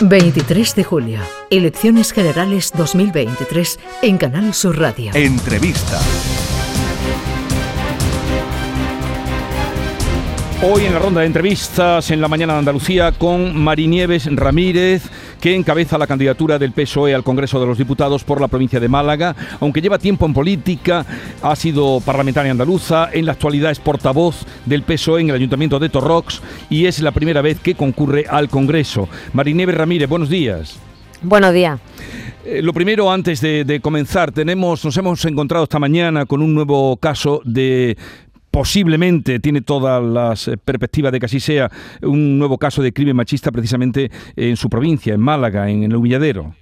23 de julio, Elecciones Generales 2023 en Canal Sur Radio. Entrevista. Hoy en la ronda de entrevistas en la mañana de Andalucía con Marinieves Ramírez, que encabeza la candidatura del PSOE al Congreso de los Diputados por la provincia de Málaga. Aunque lleva tiempo en política, ha sido parlamentaria andaluza, en la actualidad es portavoz del PSOE en el Ayuntamiento de Torrox y es la primera vez que concurre al Congreso. Marinieves Ramírez, buenos días. Buenos días. Eh, lo primero, antes de, de, comenzar, tenemos, nos hemos encontrado esta mañana con un nuevo caso de posiblemente tiene todas las eh, perspectivas de que así sea un nuevo caso de crimen machista precisamente en su provincia, en Málaga, en el Humilladero.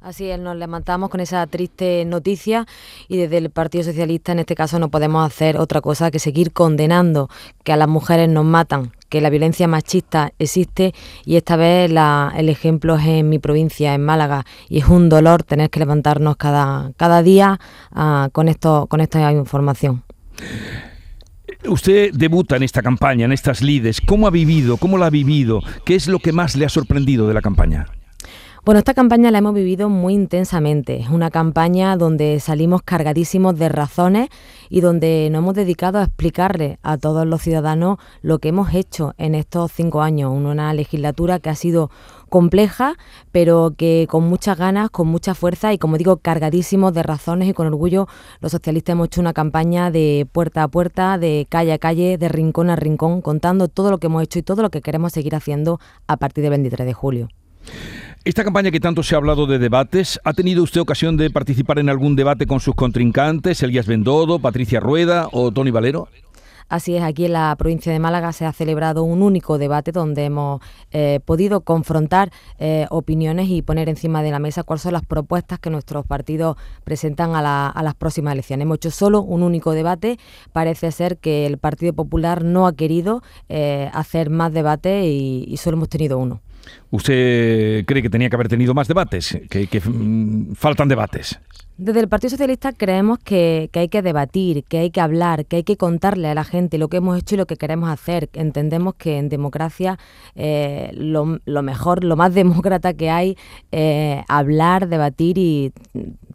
Así es, nos levantamos con esa triste noticia y desde el Partido Socialista en este caso no podemos hacer otra cosa que seguir condenando que a las mujeres nos matan, que la violencia machista existe y esta vez el ejemplo es en mi provincia, en Málaga, y es un dolor tener que levantarnos cada, cada día uh, con, esto, con esta información. Usted debuta en esta campaña, en estas lides. ¿Cómo ha vivido? ¿Cómo la ha vivido? ¿Qué es lo que más le ha sorprendido de la campaña? Bueno, esta campaña la hemos vivido muy intensamente. Es una campaña donde salimos cargadísimos de razones y donde nos hemos dedicado a explicarle a todos los ciudadanos lo que hemos hecho en estos cinco años. Una legislatura que ha sido compleja, pero que con muchas ganas, con mucha fuerza y, como digo, cargadísimos de razones y con orgullo, los socialistas hemos hecho una campaña de puerta a puerta, de calle a calle, de rincón a rincón, contando todo lo que hemos hecho y todo lo que queremos seguir haciendo a partir del 23 de julio. Esta campaña que tanto se ha hablado de debates, ¿ha tenido usted ocasión de participar en algún debate con sus contrincantes, Elías Bendodo, Patricia Rueda o Tony Valero? Así es, aquí en la provincia de Málaga se ha celebrado un único debate donde hemos eh, podido confrontar eh, opiniones y poner encima de la mesa cuáles son las propuestas que nuestros partidos presentan a, la, a, las próximas elecciones. Hemos hecho solo un único debate. Parece ser que el Partido Popular no ha querido eh, hacer más debate y, y solo hemos tenido uno. ¿Usted cree que tenía que haber tenido más debates? ¿Que, mm, faltan debates? Desde el Partido Socialista creemos que, hay que debatir, que hay que hablar, que hay que contarle a la gente lo que hemos hecho y lo que queremos hacer. Entendemos que en democracia eh, lo, lo, mejor, lo más demócrata que hay, eh, hablar, debatir y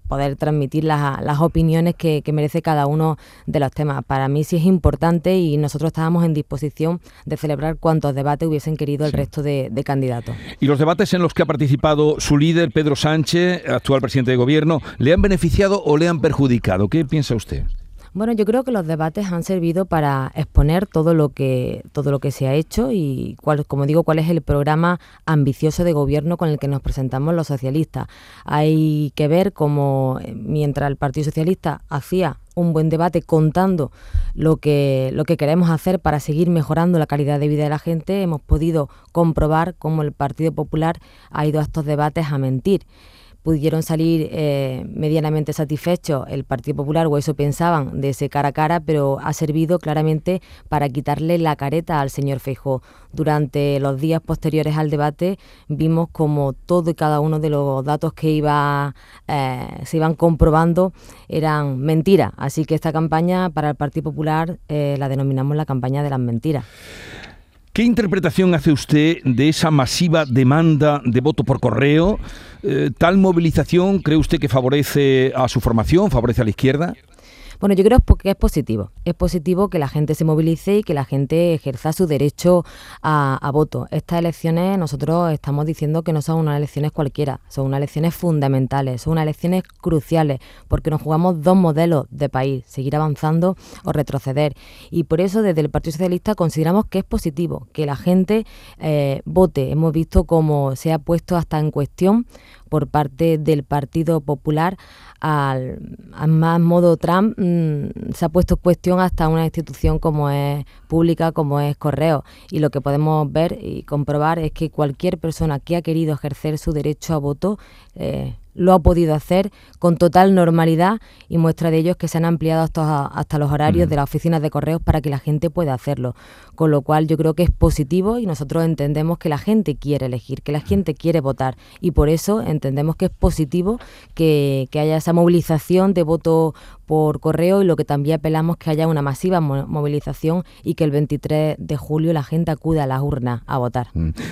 poder transmitir las, las opiniones que, que, merece cada uno de los temas. Para mí sí es importante y nosotros estábamos en disposición de celebrar cuantos debates hubiesen querido el sí. resto de, de, candidatos. ¿Y los debates en los que ha participado su líder, Pedro Sánchez, actual presidente de gobierno, le han beneficiado o le han perjudicado? ¿Qué piensa usted? Bueno, yo creo que los debates han servido para exponer todo lo que todo lo que se ha hecho y cuál, como digo, cuál es el programa ambicioso de gobierno con el que nos presentamos los socialistas. Hay que ver cómo eh, mientras el Partido Socialista hacía un buen debate contando lo que lo que queremos hacer para seguir mejorando la calidad de vida de la gente, hemos podido comprobar cómo el Partido Popular ha ido a estos debates a mentir pudieron salir eh, medianamente satisfechos el Partido Popular, o eso pensaban, de ese cara a cara, pero ha servido claramente para quitarle la careta al señor Feijó. Durante los días posteriores al debate vimos como todo y cada uno de los datos que iba, eh, se iban comprobando eran mentiras. Así que esta campaña para el Partido Popular eh, la denominamos la campaña de las mentiras. ¿Qué interpretación hace usted de esa masiva demanda de voto por correo? Eh, ¿Tal movilización cree usted que favorece a su formación, favorece a la izquierda? Bueno, yo creo que es positivo. Es positivo que la gente se movilice y que la gente ejerza su derecho a, voto. Estas elecciones nosotros estamos diciendo que no son unas elecciones cualquiera, son unas elecciones fundamentales, son unas elecciones cruciales, porque nos jugamos dos modelos de país, seguir avanzando o retroceder. Y por eso desde el Partido Socialista consideramos que es positivo que la gente eh, vote. Hemos visto cómo se ha puesto hasta en cuestión por parte del Partido Popular al, más modo Trump mmm, se ha puesto en cuestión hasta una institución como es pública como es Correo. Y lo que podemos ver y comprobar es que cualquier persona que ha querido ejercer su derecho a voto eh, lo ha podido hacer con total normalidad y muestra de ello es que se han ampliado hasta, hasta los horarios de las oficinas de correos para que la gente pueda hacerlo. Con lo cual yo creo que es positivo y nosotros entendemos que la gente quiere elegir, que la gente quiere votar y por eso entendemos que es positivo que, que haya esa movilización de voto por correo y lo que también apelamos que haya una masiva movilización y que el 23 de julio la gente acuda a las urnas a votar.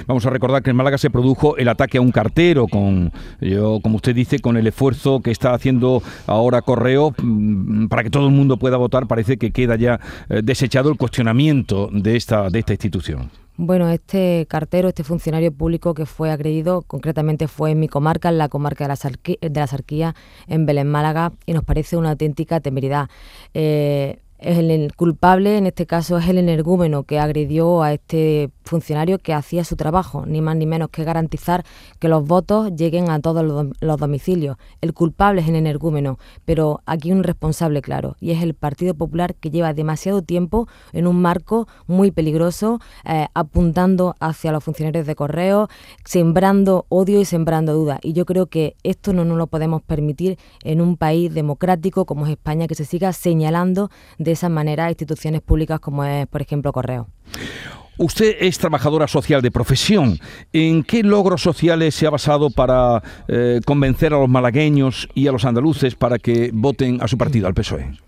Vamos a recordar que en Málaga se produjo el ataque a un cartero con, yo, como usted dice, con el esfuerzo que está haciendo ahora Correo mm, para que todo el mundo pueda votar. Parece que queda ya eh, desechado el cuestionamiento de esta, de esta institución. Bueno, este cartero, este funcionario público que fue agredido, concretamente fue en mi comarca, en la comarca de la, de la Sarquía, en Belén, Málaga, y nos parece una auténtica temeridad. Eh, el culpable, en este caso, es el energúmeno que agredió a este funcionario que hacía su trabajo, ni más ni menos que garantizar que los votos lleguen a todos los, domicilios. El culpable es el energúmeno, pero aquí un responsable claro, y es el Partido Popular que lleva demasiado tiempo en un marco muy peligroso, eh, apuntando hacia los funcionarios de correo, sembrando odio y sembrando dudas. Y yo creo que esto no nos lo podemos permitir en un país democrático como es España, que se siga señalando de esa manera a instituciones públicas como es, por ejemplo, Correo. Usted es trabajadora social de profesión. ¿En qué logros sociales se ha basado para eh, convencer a los malagueños y a los andaluces para que voten a su partido, al PSOE?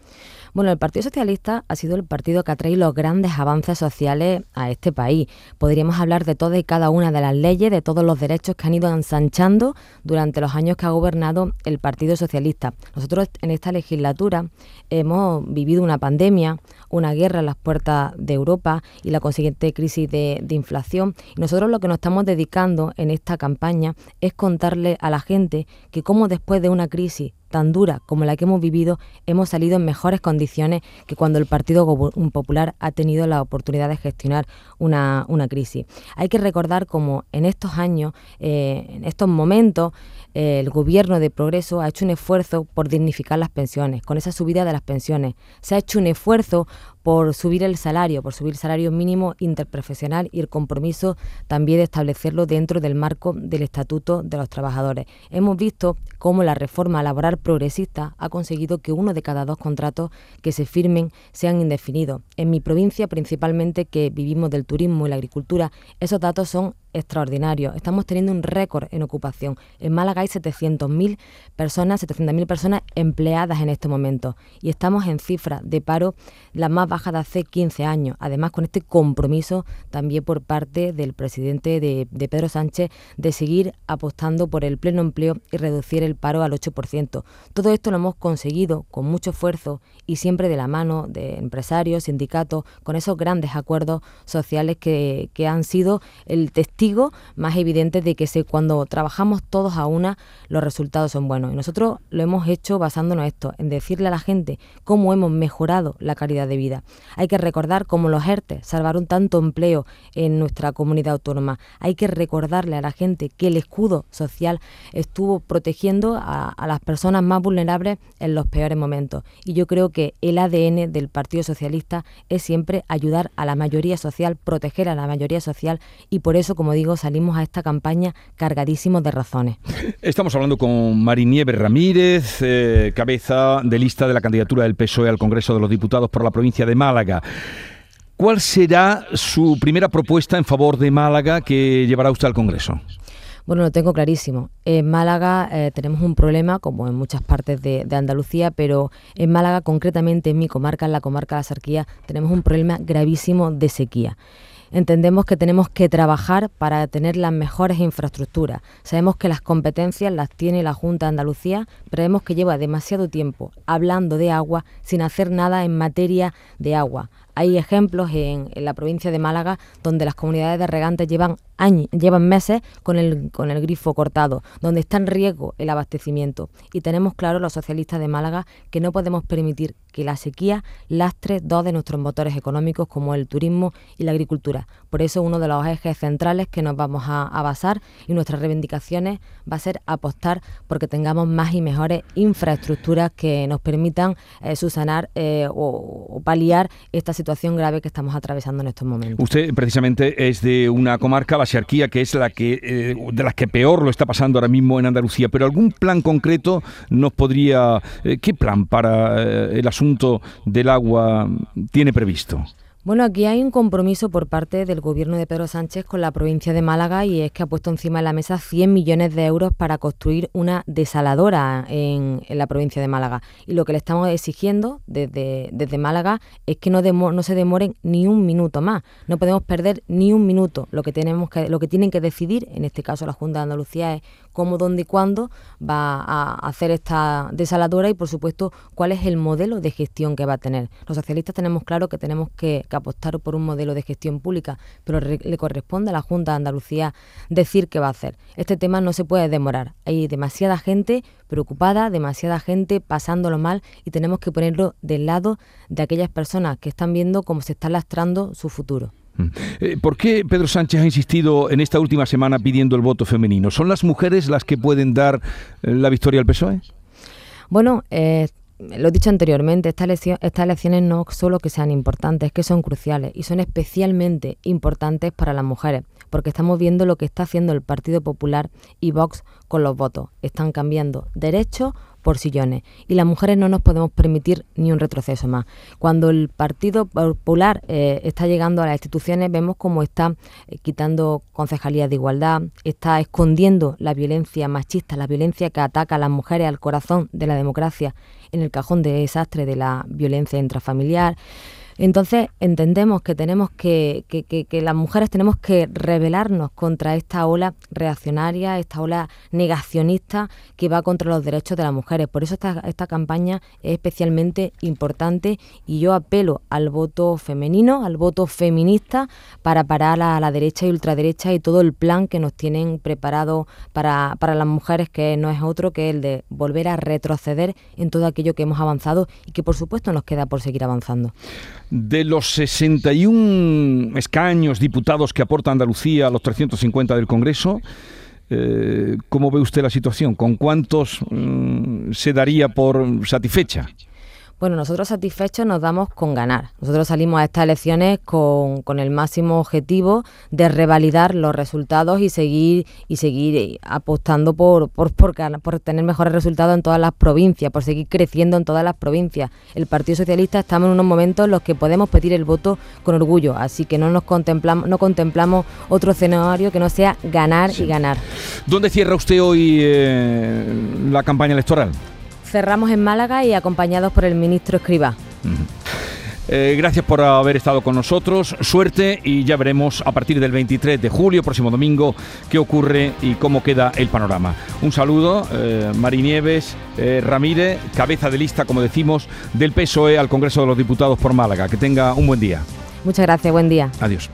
Bueno, el Partido Socialista ha sido el partido que ha traído los grandes avances sociales a este país. Podríamos hablar de todas y cada una de las leyes, de todos los derechos que han ido ensanchando durante los años que ha gobernado el Partido Socialista. Nosotros en esta legislatura hemos vivido una pandemia, una guerra en las puertas de Europa y la consiguiente crisis de, inflación. Y nosotros lo que nos estamos dedicando en esta campaña es contarle a la gente que como después de una crisis tan dura como la que hemos vivido, hemos salido en mejores condiciones que cuando el Partido Popular ha tenido la oportunidad de gestionar una, crisis. Hay que recordar cómo en estos años, eh, en estos momentos, eh, el gobierno de Progreso ha hecho un esfuerzo por dignificar las pensiones, con esa subida de las pensiones. Se ha hecho un esfuerzo por subir el salario, por subir el salario mínimo interprofesional y el compromiso también de establecerlo dentro del marco del Estatuto de los Trabajadores. Hemos visto cómo la reforma laboral progresista ha conseguido que uno de cada dos contratos que se firmen sean indefinidos. En mi provincia, principalmente que vivimos del turismo y la agricultura, esos datos son extraordinario. Estamos teniendo un récord en ocupación. En Málaga hay 700.000 personas, 700.000 personas empleadas en este momento y estamos en cifras de paro la más baja de hace 15 años. Además, con este compromiso también por parte del presidente de, Pedro Sánchez de seguir apostando por el pleno empleo y reducir el paro al 8%. Todo esto lo hemos conseguido con mucho esfuerzo y siempre de la mano de empresarios, sindicatos, con esos grandes acuerdos sociales que, que han sido el más evidente de que se, cuando trabajamos todos a una, los resultados son buenos. Y nosotros lo hemos hecho basándonos en esto, en decirle a la gente cómo hemos mejorado la calidad de vida. Hay que recordar cómo los ERTE salvaron tanto empleo en nuestra comunidad autónoma. Hay que recordarle a la gente que el escudo social estuvo protegiendo a, a las personas más vulnerables en los peores momentos. Y yo creo que el ADN del Partido Socialista es siempre ayudar a la mayoría social, proteger a la mayoría social y por eso, como como digo, salimos a esta campaña cargadísimos de razones. Estamos hablando con Marinieves Ramírez, eh, cabeza de lista de la candidatura del PSOE al Congreso de los Diputados por la provincia de Málaga. ¿Cuál será su primera propuesta en favor de Málaga que llevará usted al Congreso? Bueno, lo tengo clarísimo. En Málaga eh, tenemos un problema, como en muchas partes de, de, Andalucía, pero en Málaga, concretamente en mi comarca, en la comarca de la Sarquía, tenemos un problema gravísimo de sequía. Entendemos que tenemos que trabajar para tener las mejores infraestructuras. Sabemos que las competencias las tiene la Junta de Andalucía, pero vemos que lleva demasiado tiempo hablando de agua sin hacer nada en materia de agua. Hay ejemplos en, la provincia de Málaga donde las comunidades de regantes llevan años, llevan meses con el, con el grifo cortado, donde está en riesgo el abastecimiento. Y tenemos claro los socialistas de Málaga que no podemos permitir que la sequía lastre dos de nuestros motores económicos como el turismo y la agricultura. Por eso uno de los ejes centrales que nos vamos a, basar y nuestras reivindicaciones va a ser apostar porque tengamos más y mejores infraestructuras que nos permitan eh, subsanar eh, o, o, paliar esta situación grave que estamos atravesando en estos momentos. Usted precisamente es de una comarca, la Xarquía, que es la que eh, de las que peor lo está pasando ahora mismo en Andalucía. Pero algún plan concreto nos podría, eh, ¿qué plan para el asunto del agua tiene previsto? Bueno, aquí hay un compromiso por parte del gobierno de Pedro Sánchez con la provincia de Málaga y es que ha puesto encima de la mesa 100 millones de euros para construir una desaladora en, la provincia de Málaga. Y lo que le estamos exigiendo desde, desde Málaga es que no, no se demoren ni un minuto más. No podemos perder ni un minuto. Lo que, tenemos que, lo que tienen que decidir, en este caso la Junta de Andalucía, es cómo, dónde y cuándo va a hacer esta desaladora y, por supuesto, cuál es el modelo de gestión que va a tener. Los socialistas tenemos claro que tenemos que apostar por un modelo de gestión pública, pero le corresponde a la Junta de Andalucía decir qué va a hacer. Este tema no se puede demorar. Hay demasiada gente preocupada, demasiada gente pasándolo mal y tenemos que ponerlo del lado de aquellas personas que están viendo cómo se está lastrando su futuro. Mm. Eh, ¿Por qué Pedro Sánchez ha insistido en esta última semana pidiendo el voto femenino? ¿Son las mujeres las que pueden dar eh, la victoria al PSOE? Bueno, eh, lo he dicho anteriormente, estas, elecciones no solo que sean importantes, es que son cruciales y son especialmente importantes para las mujeres, porque estamos viendo lo que está haciendo el Partido Popular y Vox con los votos. Están cambiando derechos por sillones y las mujeres no nos podemos permitir ni un retroceso más. Cuando el Partido Popular eh, está llegando a las instituciones vemos cómo está eh, quitando concejalías de igualdad, está escondiendo la violencia machista, la violencia que ataca a las mujeres al corazón de la democracia en el cajón de desastre de la violencia intrafamiliar. Entonces entendemos que tenemos que, que, las mujeres tenemos que rebelarnos contra esta ola reaccionaria, esta ola negacionista que va contra los derechos de las mujeres. Por eso esta, esta campaña es especialmente importante y yo apelo al voto femenino, al voto feminista para parar a la derecha y ultraderecha y todo el plan que nos tienen preparado para, para las mujeres, que no es otro que el de volver a retroceder en todo aquello que hemos avanzado y que por supuesto nos queda por seguir avanzando. De los 61 escaños diputados que aporta Andalucía a los 350 del Congreso, eh, ¿cómo ve usted la situación? ¿Con cuántos mm, se daría por satisfecha? Bueno, nosotros satisfechos nos damos con ganar. Nosotros salimos a estas elecciones con, con, el máximo objetivo de revalidar los resultados y seguir y seguir eh, apostando por, por, por, por, tener mejores resultados en todas las provincias, por seguir creciendo en todas las provincias. El Partido Socialista estamos en unos momentos en los que podemos pedir el voto con orgullo, así que no nos contemplamos, no contemplamos otro escenario que no sea ganar y ganar. ¿Dónde cierra usted hoy eh, la campaña electoral? Cerramos en Málaga y acompañados por el ministro Escriba. Eh, gracias por haber estado con nosotros. Suerte y ya veremos a partir del 23 de julio, próximo domingo, qué ocurre y cómo queda el panorama. Un saludo, eh, Marinieves eh, Ramírez, cabeza de lista, como decimos, del PSOE al Congreso de los Diputados por Málaga. Que tenga un buen día. Muchas gracias, buen día. Adiós.